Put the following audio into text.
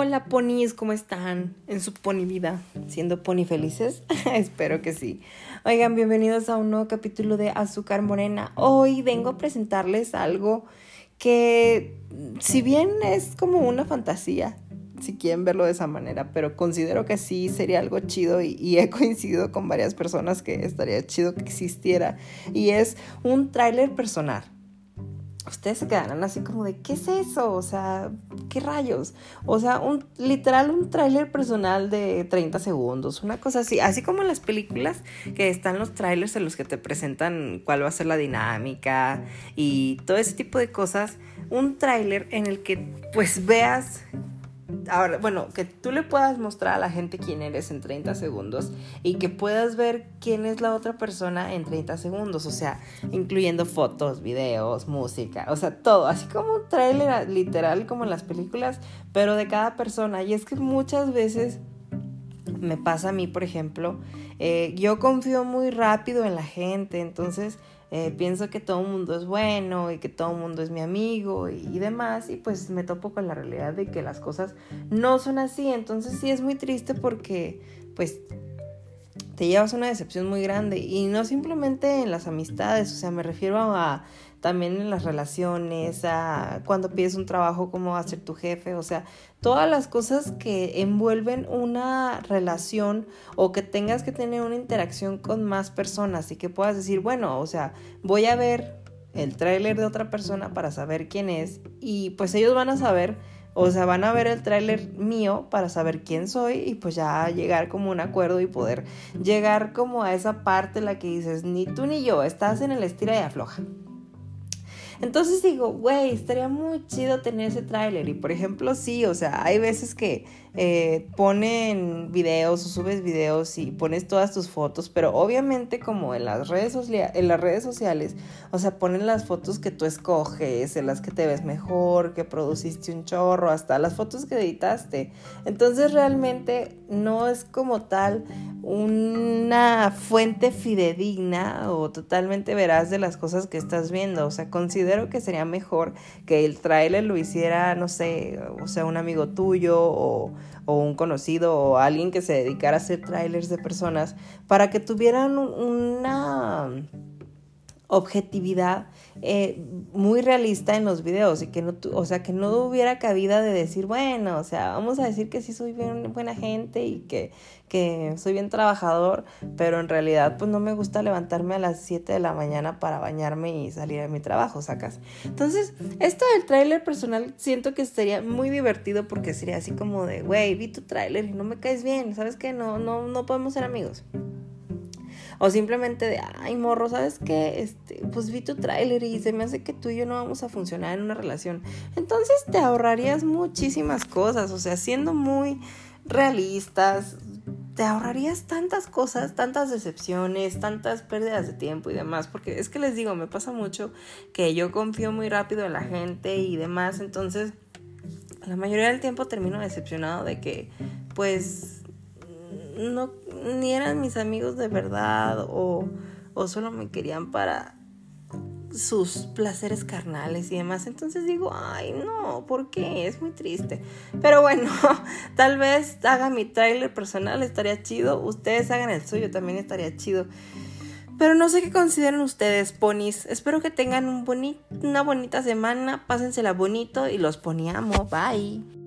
Hola ponis, ¿cómo están? En su pony vida, siendo pony felices. Espero que sí. Oigan, bienvenidos a un nuevo capítulo de Azúcar Morena. Hoy vengo a presentarles algo que, si bien es como una fantasía, si quieren verlo de esa manera, pero considero que sí sería algo chido y, y he coincidido con varias personas que estaría chido que existiera. Y es un tráiler personal ustedes se quedarán así como de, ¿qué es eso? O sea, ¿qué rayos? O sea, un literal un tráiler personal de 30 segundos, una cosa así, así como en las películas que están los trailers en los que te presentan cuál va a ser la dinámica y todo ese tipo de cosas, un tráiler en el que pues veas ahora, bueno, que tú le puedas mostrar a la gente quién eres en 30 segundos y que puedas ver quién es la otra persona en 30 segundos, o sea, incluyendo fotos, videos, música, o sea, todo, así como un tráiler literal como en las películas, pero de cada persona. Y es que muchas veces me pasa a mí, por ejemplo, eh, yo confío muy rápido en la gente, entonces eh, pienso que todo el mundo es bueno y que todo el mundo es mi amigo y, demás, y pues me topo con la realidad de que las cosas no son así, entonces sí es muy triste porque pues te llevas una decepción muy grande. Y no simplemente en las amistades, o sea, me refiero a también en las relaciones, a cuando pides un trabajo, cómo va a ser tu jefe, o sea, todas las cosas que envuelven una relación o que tengas que tener una interacción con más personas y que puedas decir, bueno, o sea, voy a ver el tráiler de otra persona para saber quién es y pues ellos van a saber o sea, van a ver el tráiler mío para saber quién soy y pues ya llegar como un acuerdo y poder llegar como a esa parte en la que dices, ni tú ni yo, estás en el estira y afloja. Entonces digo, güey, estaría muy chido tener ese tráiler. Y por ejemplo, sí, o sea, hay veces que eh, ponen videos o subes videos y pones todas tus fotos, pero obviamente como en las redes, en las redes sociales, o sea, ponen las fotos que tú escoges, en las que te ves mejor, que produciste un chorro, hasta las fotos que editaste. Entonces realmente no es como tal una fuente fidedigna o totalmente veraz de las cosas que estás viendo. O sea, considero que sería mejor que el trailer lo hiciera, no sé, o sea, un amigo tuyo o, un conocido o alguien que se dedicara a hacer trailers de personas para que tuvieran una objetividad eh, muy realista en los videos y que no, o sea, que no hubiera cabida de decir, bueno, o sea, vamos a decir que sí soy bien buena gente y que, que soy bien trabajador, pero en realidad pues no me gusta levantarme a las 7 de la mañana para bañarme y salir a mi trabajo, sacas. Entonces, esto del tráiler personal siento que sería muy divertido porque sería así como de, güey, vi tu tráiler y no me caes bien, ¿sabes qué? No, no, no podemos ser amigos. O simplemente de, ay, morro, ¿sabes qué? Este, pues vi tu tráiler y se me hace que tú y yo no vamos a funcionar en una relación. Entonces te ahorrarías muchísimas cosas, o sea, siendo muy realistas, te ahorrarías tantas cosas, tantas decepciones, tantas pérdidas de tiempo y demás, porque es que les digo, me pasa mucho que yo confío muy rápido en la gente y demás, entonces la mayoría del tiempo termino decepcionado de que pues no, ni eran mis amigos de verdad o, o solo me querían para sus placeres carnales y demás. Entonces digo, ay, no, ¿por qué? Es muy triste. Pero bueno, tal vez haga mi trailer personal, estaría chido. Ustedes hagan el suyo, también estaría chido. Pero no sé qué consideran ustedes, ponis. Espero que tengan un una bonita semana, pásensela bonito y los poniamo. Bye.